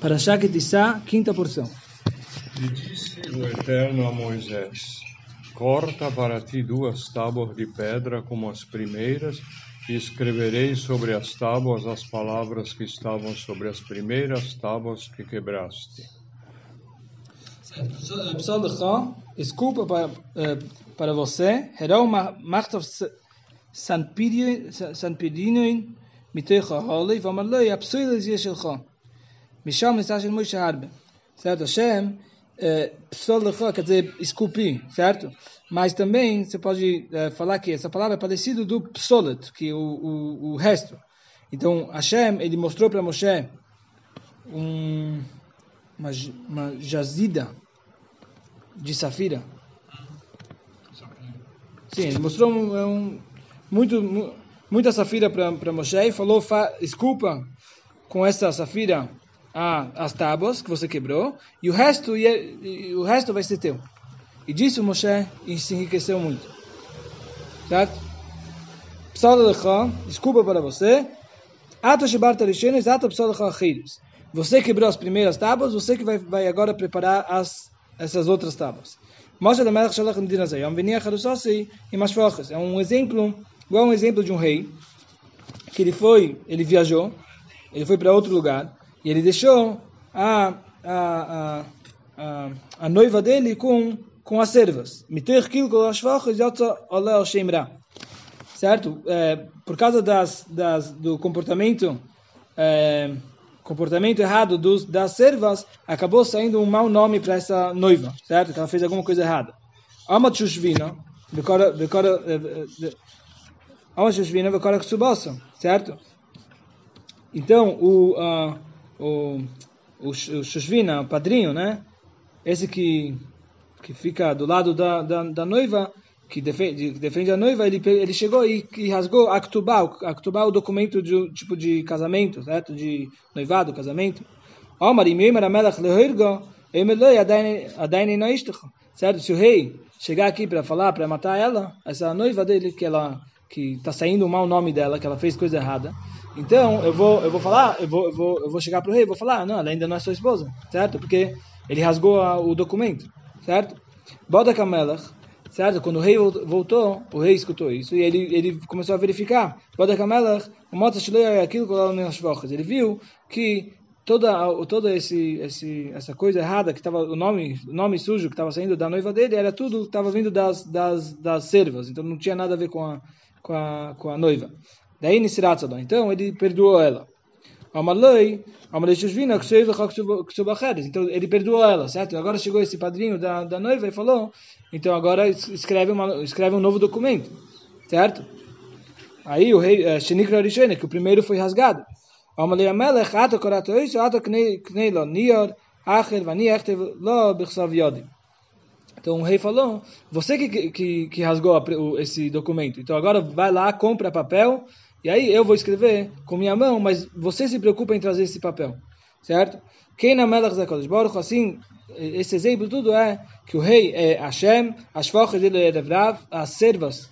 Para Shaketissá, quinta porção. E disse o Eterno a Moisés: Corta para ti duas tábuas de pedra como as primeiras, e escreverei sobre as tábuas as palavras que estavam sobre as primeiras tábuas que quebraste. Chó, desculpa para, eh, para você. Herau machtov sanpidinoin mitoich ha'holei, v'amar loi, apsuil Misham nisa shel Moshe Harbe. Certo? Hashem, de Chó, quer dizer, esculpir, certo? Mas também você pode eh, falar que essa palavra é parecida do psolet, que o, o, o resto. Então, Hashem, ele mostrou para Moshe um, uma, uma jazida de safira. Sim, ele mostrou um, um, muito, muita safira para Moshe e falou, fa, esculpa com essa safira a, as tábuas que você quebrou e o resto, e, o resto vai ser teu. E disse o Moshe e se enriqueceu muito. Certo? Desculpa para você. Você quebrou as primeiras tábuas, você que vai, vai agora preparar as, essas outras tábuas. É um exemplo, igual um exemplo de um rei, que ele foi, ele viajou, ele foi para outro lugar, e ele deixou a, a, a, a, noiva dele com, com as servas. Certo? É, por causa das, das, do comportamento é, comportamento errado dos, das servas, acabou saindo um mau nome para essa noiva, certo? Que ela fez alguma coisa errada. Amat Shushvina, Amat Shushvina, certo? Então, o, uh, o, o, o Shushvina, o padrinho, né? Esse que, que fica do lado da, da, da noiva, que defende, defende a noiva, ele, ele chegou e, e rasgou a Aktubá, Aktubá é o documento de tipo de casamento, certo? De noivado, casamento. Omar e Meimar Amelach Lehoirgo, Emeloi Adaini Noishtach. Certo? Se o rei chegar aqui para falar, para matar ela, essa noiva dele, que ela que está saindo um mau nome dela, que ela fez coisa errada. Então, eu vou, eu vou falar, eu vou, eu vou, eu vou chegar para o rei, vou falar, não, ela ainda não é sua esposa, certo? Porque ele rasgou a, o documento, certo? Boda Kamelach, Certo? Quando o rei voltou, o rei escutou isso e ele, ele começou a verificar. Ele viu que toda, toda esse, esse, essa coisa errada, que estava o nome, o nome sujo que estava saindo da noiva dele, era tudo estava vindo das, das, das servas, então não tinha nada a ver com a, com a, com a noiva. Daí Nisiratzadon, então ele perdoou ela. Amalei, Amalei então ele perdoou ela, certo? Agora chegou esse padrinho da, da noiva e falou, então agora escreve, uma, escreve um novo documento, certo? Aí o rei eh, Shenikra que o primeiro foi rasgado. Amalei Amelech, Ato Korato Oiso, Ato Knei Lo Nior, Acher Vani Lo Bichsav. Então o rei falou, você que, que, que rasgou esse documento, então agora vai lá, compra papel, e aí eu vou escrever com minha mão, mas você se preocupa em trazer esse papel, certo? Quem na Melech Zakodesh Baruch, assim, esse exemplo tudo é que o rei é Hashem, as foches dele é Erevrav, as servas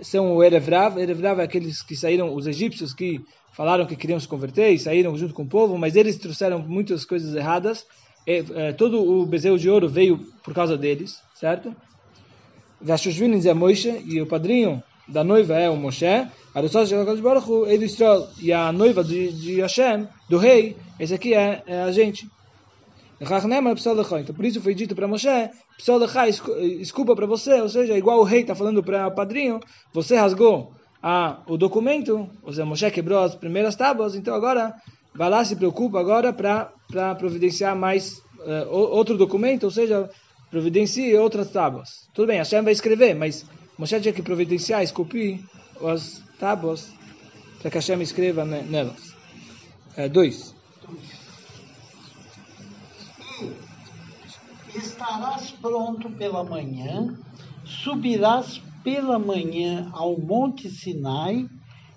são o Erevrav, Erevrav é aqueles que saíram, os egípcios que falaram que queriam se converter e saíram junto com o povo, mas eles trouxeram muitas coisas erradas, e, é, todo o bezerro de ouro veio por causa deles, certo? Vashushvin é Moishe, e o padrinho da noiva é o Moshe, e a noiva de, de Hashem, do rei, esse aqui é, é a gente. Então, por isso foi dito para Moshe, desculpa para você, ou seja, igual o rei está falando para o padrinho, você rasgou a, o documento, ou seja, Moshe quebrou as primeiras tábuas, então agora vai lá, se preocupa agora para providenciar mais uh, outro documento, ou seja, providencie outras tábuas. Tudo bem, Hashem vai escrever, mas Moshe tinha que providenciar, esculpir as tábuas para que Hashem escreva nelas. É, dois. Estarás pronto pela manhã, subirás pela manhã ao monte Sinai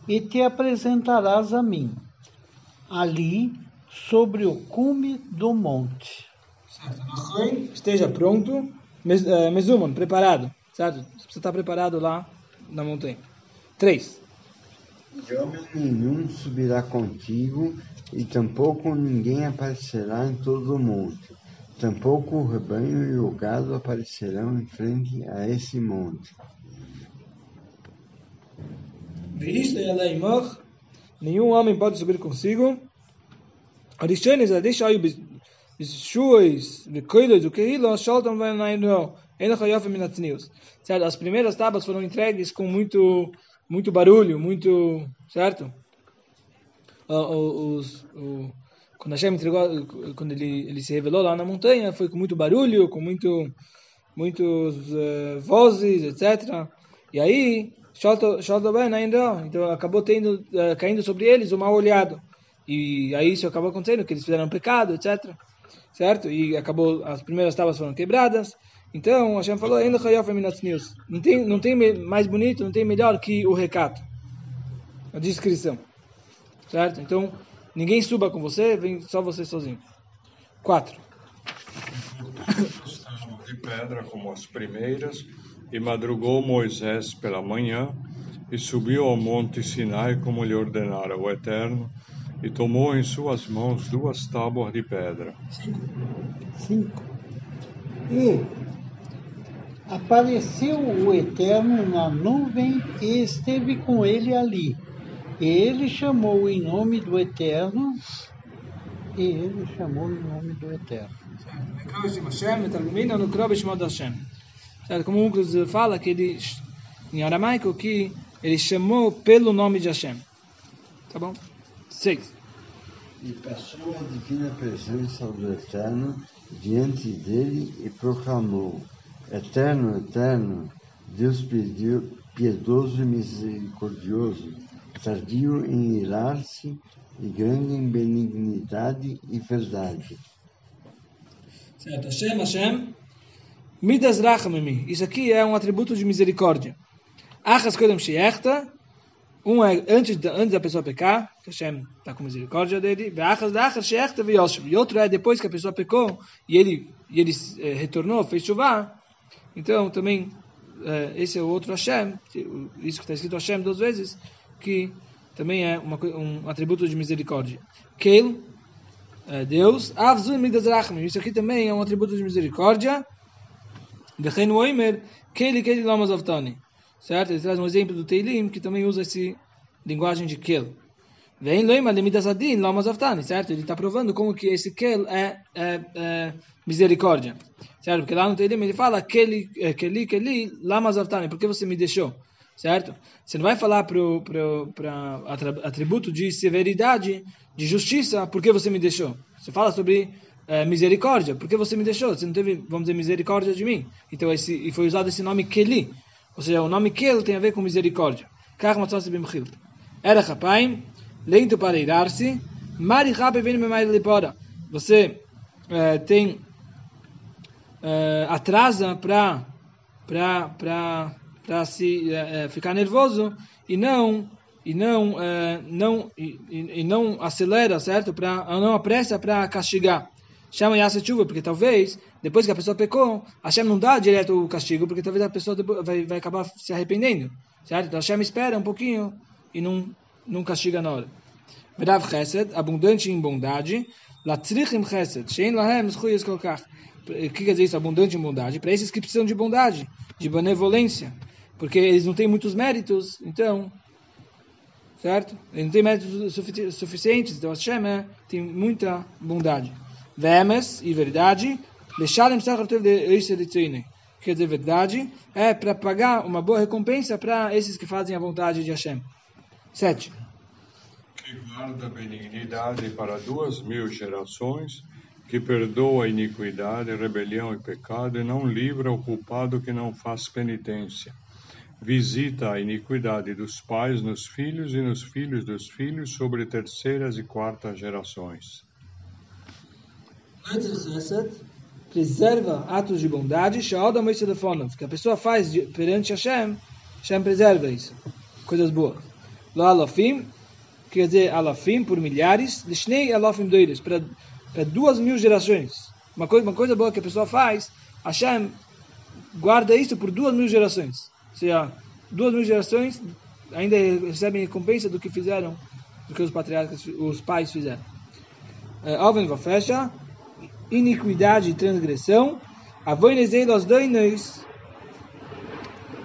e te apresentarás a mim, ali sobre o cume do monte. Esteja pronto, eh, preparado. Certo? Você está preparado lá na montanha. Três. E homem nenhum subirá contigo, e tampouco ninguém aparecerá em todo o monte. Tampouco o rebanho e o gado aparecerão em frente a esse monte. Nenhum homem pode subir consigo. Arishones, deixa aí Shuis, Vekoilos, o Keilo, Sholtam Venaino, Enochayof Minatznius. Certo? As primeiras tábuas foram entregues com muito, muito barulho, muito. Certo? Os, os, quando Hashem entregou, quando ele, ele se revelou lá na montanha, foi com muito barulho, com muito, muitos uh, vozes, etc. E aí, então acabou tendo, uh, caindo sobre eles o mal olhado. E aí isso acabou acontecendo, que eles fizeram um pecado, etc. Certo? E acabou, as primeiras tábuas foram quebradas. Então, Hashem falou, ainda não tem, não tem mais bonito, não tem melhor que o recato. A descrição. Certo? Então, Ninguém suba com você, vem só você sozinho. Quatro. de pedra como as primeiras, e madrugou Moisés pela manhã, e subiu ao monte Sinai como lhe ordenara o Eterno, e tomou em suas mãos duas tábuas de pedra. Cinco. E apareceu o Eterno na nuvem e esteve com ele ali. Ele chamou em nome do Eterno. E ele chamou em nome do Eterno. Como um fala que ele, em aramaico, que ele chamou pelo nome de Hashem. Tá bom? Seis. E passou a divina presença do Eterno diante dele e proclamou: Eterno, Eterno, Deus piedoso e misericordioso tardio em irar-se e grande em benignidade e verdade. Certo, Hashem, Hashem, Midas Rachamimi. Isso aqui é um atributo de misericórdia. Achas Kodem Sheechta, um é antes, da, antes da pessoa pecar, que Hashem está com misericórdia dele. E outro é depois que a pessoa pecou e ele, e ele eh, retornou, fez chuva. Então também, eh, esse é o outro Hashem, isso que está escrito Hashem duas vezes, que também é uma, um atributo de misericórdia. Keil, é Deus. Isso aqui também é um atributo de misericórdia. Oimer, keili keili lamas avtani. Certo? Ele traz um exemplo do Teilim, que também usa essa linguagem de Keil. Vem loima de midas adin lamas avtani. Certo? Ele está provando como que esse Keil é, é, é misericórdia. Certo? Porque lá no Teilim ele fala, keili, é, keili, keili lamas. Por que você me deixou? certo? Você não vai falar para atributo de severidade, de justiça, porque você me deixou. Você fala sobre é, misericórdia, porque você me deixou. Você não teve, vamos dizer, misericórdia de mim. Então, esse, e foi usado esse nome Keli. Ou seja, o nome Kel tem a ver com misericórdia. Era rapaim, lento para irar-se, mari. Você é, tem é, atrasa para para para se é, ficar nervoso e não e não não e, e, não acelera, certo? Para não apressa para castigar. Chama Yasa chuva porque talvez depois que a pessoa pecou, Hashem não dá direto o castigo, porque talvez a pessoa vai, vai acabar se arrependendo, certo? Então Hashem espera um pouquinho e não não castiga na hora. Verav Chesed, abundante em bondade, Latzrichim Chesed, Shein Lahem Zchuyas Kolkach. O que quer dizer isso? Abundante em bondade. Para esses que precisam de bondade, de benevolência porque eles não têm muitos méritos, então, certo? Eles não têm méritos sufici suficientes, então Hashem é, tem muita bondade. Vemes e verdade, deixarem de quer dizer, verdade, é para pagar uma boa recompensa para esses que fazem a vontade de Hashem. Sete. Que guarda benignidade para duas mil gerações, que perdoa a iniquidade, rebelião e pecado, e não livra o culpado que não faz penitência visita a iniquidade dos pais nos filhos e nos filhos dos filhos sobre terceiras e quartas gerações. Preserva atos de bondade, que a pessoa faz perante Hashem, Hashem preserva isso, coisas boas. Lo alafim, quer dizer alafim por milhares, lishnei alafim doides, para duas mil gerações. Uma coisa, uma coisa boa que a pessoa faz, Hashem guarda isso por duas mil gerações. Ou seja, duas mil gerações ainda recebem recompensa do que fizeram, do que os patriarcas, os pais fizeram. Oven fecha, iniquidade e transgressão, avoines eilos doinos,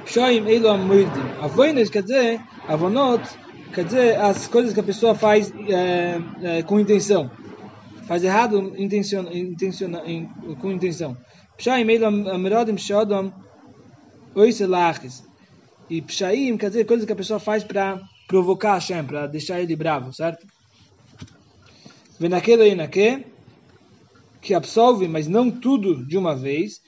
shoim elo amurdim. Avoines quer dizer, avonot, quer dizer as coisas que a pessoa faz é, é, com intenção. Faz errado intencion, intencion, com intenção. Pshaim elo amrodim shodom oiselachis. E pshaim quer dizer coisas que a pessoa faz para provocar Hashem, para deixar ele bravo, certo? Venaquele e que absolve, mas não tudo de uma vez.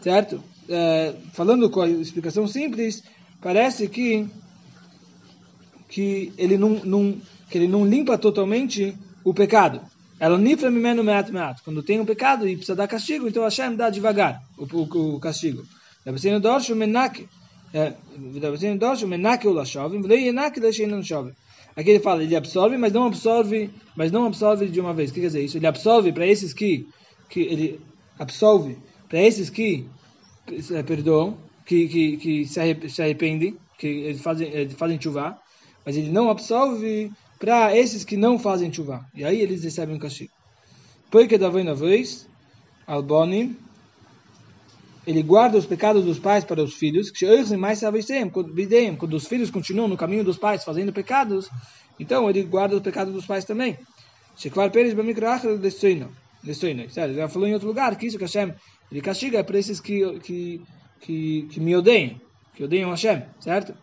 Certo? É, falando com a explicação simples, parece que que ele não, não que ele não limpa totalmente o pecado. Ela nifra meat meat. Quando tem um pecado e precisa dar castigo, então Hashem dá devagar o, o, o castigo. Dabasino dorshu menake. Dabasino dorshu menake o lashovim, vlei yenake não chove. Aqui ele fala, ele absorve, mas não absorve, mas não absorve de uma vez. O que quer dizer isso? Ele absorve para esses que, que ele absolve para esses que perdoam, que, que, que se arrependem, que eles fazem, eles fazem chuva, mas ele não absolve para esses que não fazem chuva. E aí eles recebem um castigo. Porque da vez, Alboni, ele guarda os pecados dos pais para os filhos, quando os filhos continuam no caminho dos pais fazendo pecados, então ele guarda os pecados dos pais também. Ele já falou em outro lugar que isso que Hashem ele castiga para esses que, que, que, que me odeiam, que odeiam Hashem, certo?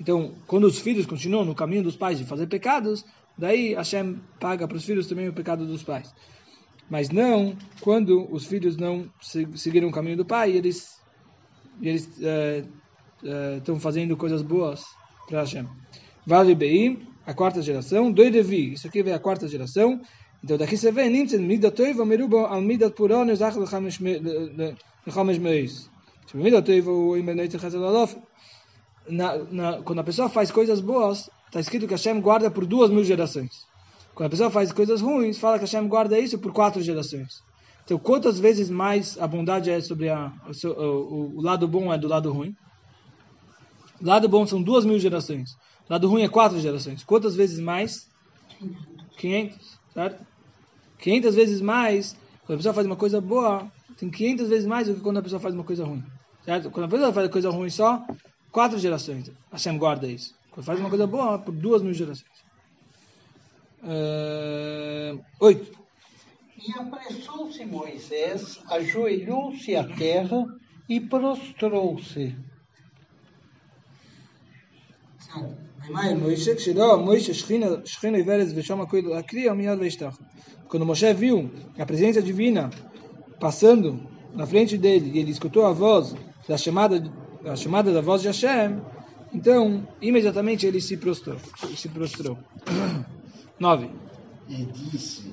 Então, quando os filhos continuam no caminho dos pais de fazer pecados, daí Hashem paga para os filhos também o pecado dos pais mas não quando os filhos não seguiram o caminho do pai eles eles estão é, é, fazendo coisas boas para Hashem. Vale bem a quarta geração, dois Devi, isso aqui vem a quarta geração. Então daqui você vê, Nimtzen midat toiva meruba al midat puron ezach lechamesh meis. Midat toiva o imeneit chazal alof. Quando a pessoa faz coisas boas, está escrito que Hashem guarda por duas mil gerações. Quando a pessoa faz coisas ruins, fala que Hashem guarda isso por quatro gerações. Então, quantas vezes mais a bondade é sobre a, o, o, o lado bom é do lado ruim? O lado bom são duas mil gerações. O lado ruim é quatro gerações. Quantas vezes mais? 500, certo? 500 vezes mais, quando a pessoa faz uma coisa boa, tem 500 vezes mais do que quando a pessoa faz uma coisa ruim. Certo? Quando a pessoa faz uma coisa ruim só, quatro gerações. Hashem guarda isso. Quando faz uma coisa boa, por duas mil gerações. Uh, oito. E apressou-se Moisés, ajoelhou-se à terra e prostrou-se. Quando Moshe viu a presença divina passando na frente dele e ele escutou a voz da chamada, a chamada da voz de Hashem, então imediatamente ele se prostrou. Se prostrou. 9. E disse: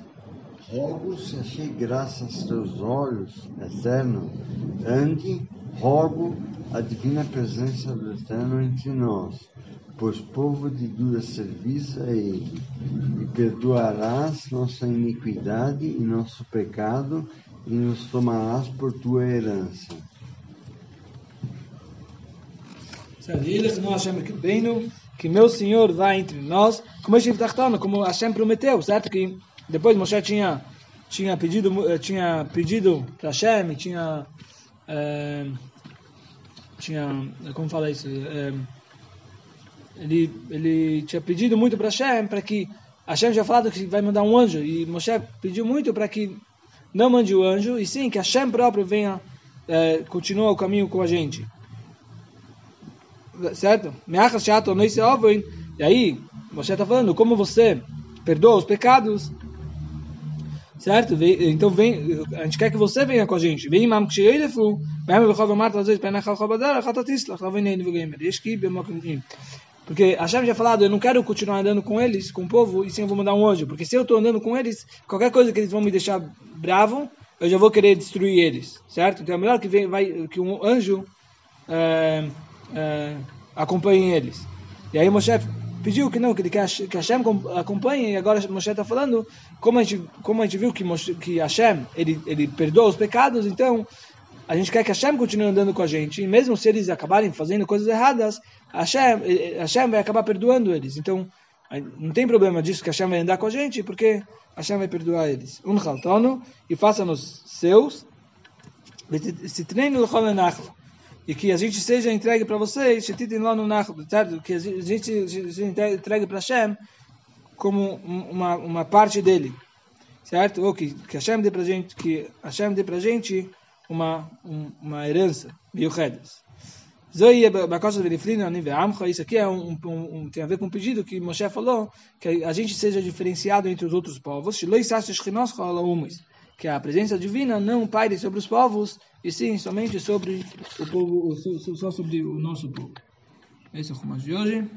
Rogo se achei graça aos teus olhos, eterno, ande, rogo a divina presença do Eterno entre nós, pois povo de dura serviço é Ele, e perdoarás nossa iniquidade e nosso pecado, e nos tomarás por tua herança. nós que que meu Senhor vai entre nós, como como Hashem prometeu, certo? Que depois Moshe tinha tinha pedido tinha pedido para Hashem, tinha é, tinha como fala isso, é, ele ele tinha pedido muito para Hashem para que Hashem já falado que vai mandar um anjo e Moshe pediu muito para que não mande o anjo e sim que Hashem próprio venha é, continua o caminho com a gente certo? Meachas chato não se ouvem. E aí, Moshe está falando, como você perdoa os pecados, certo? Então vem, a gente quer que você venha com a gente. Vem imam que sheelefu, vai me bechov amat às vezes para nachal chabadar, chatatisla, vem nem vegem. Yeshki bemokim porque Hashem já falado, eu não quero continuar andando com eles, com o povo, e sim eu vou mandar um anjo. Porque se eu estou andando com eles, qualquer coisa que eles vão me deixar bravo, eu já vou querer destruir eles, certo? Então é melhor que, vem, vai, que um anjo é, é, acompanhem eles. E aí Moshe pediu que não, que ele que Hashem acompanhe, e agora Moshe está falando, como a gente, como a gente viu que, Moshe, que Hashem ele, ele perdoa os pecados, então a gente quer que Hashem continue andando com a gente, e mesmo se eles acabarem fazendo coisas erradas, Hashem, Hashem vai acabar perdoando eles. Então, não tem problema disso que Hashem vai andar com a gente, porque Hashem vai perdoar eles. Um e faça-nos seus, se treine e que a gente seja entregue para vocês? Que a gente seja entregue para Hashem como uma, uma parte dele, certo? Ou que, que Hashem dê para gente, que Hashem dê para gente uma uma herança, miuchedes. Isso aqui é um, um, um, tem a ver com o pedido que Moshe falou, que a gente seja diferenciado entre os outros povos. Que a presença divina não paire sobre os povos, e sim somente sobre o povo, só sobre o nosso povo. Esse é o de hoje.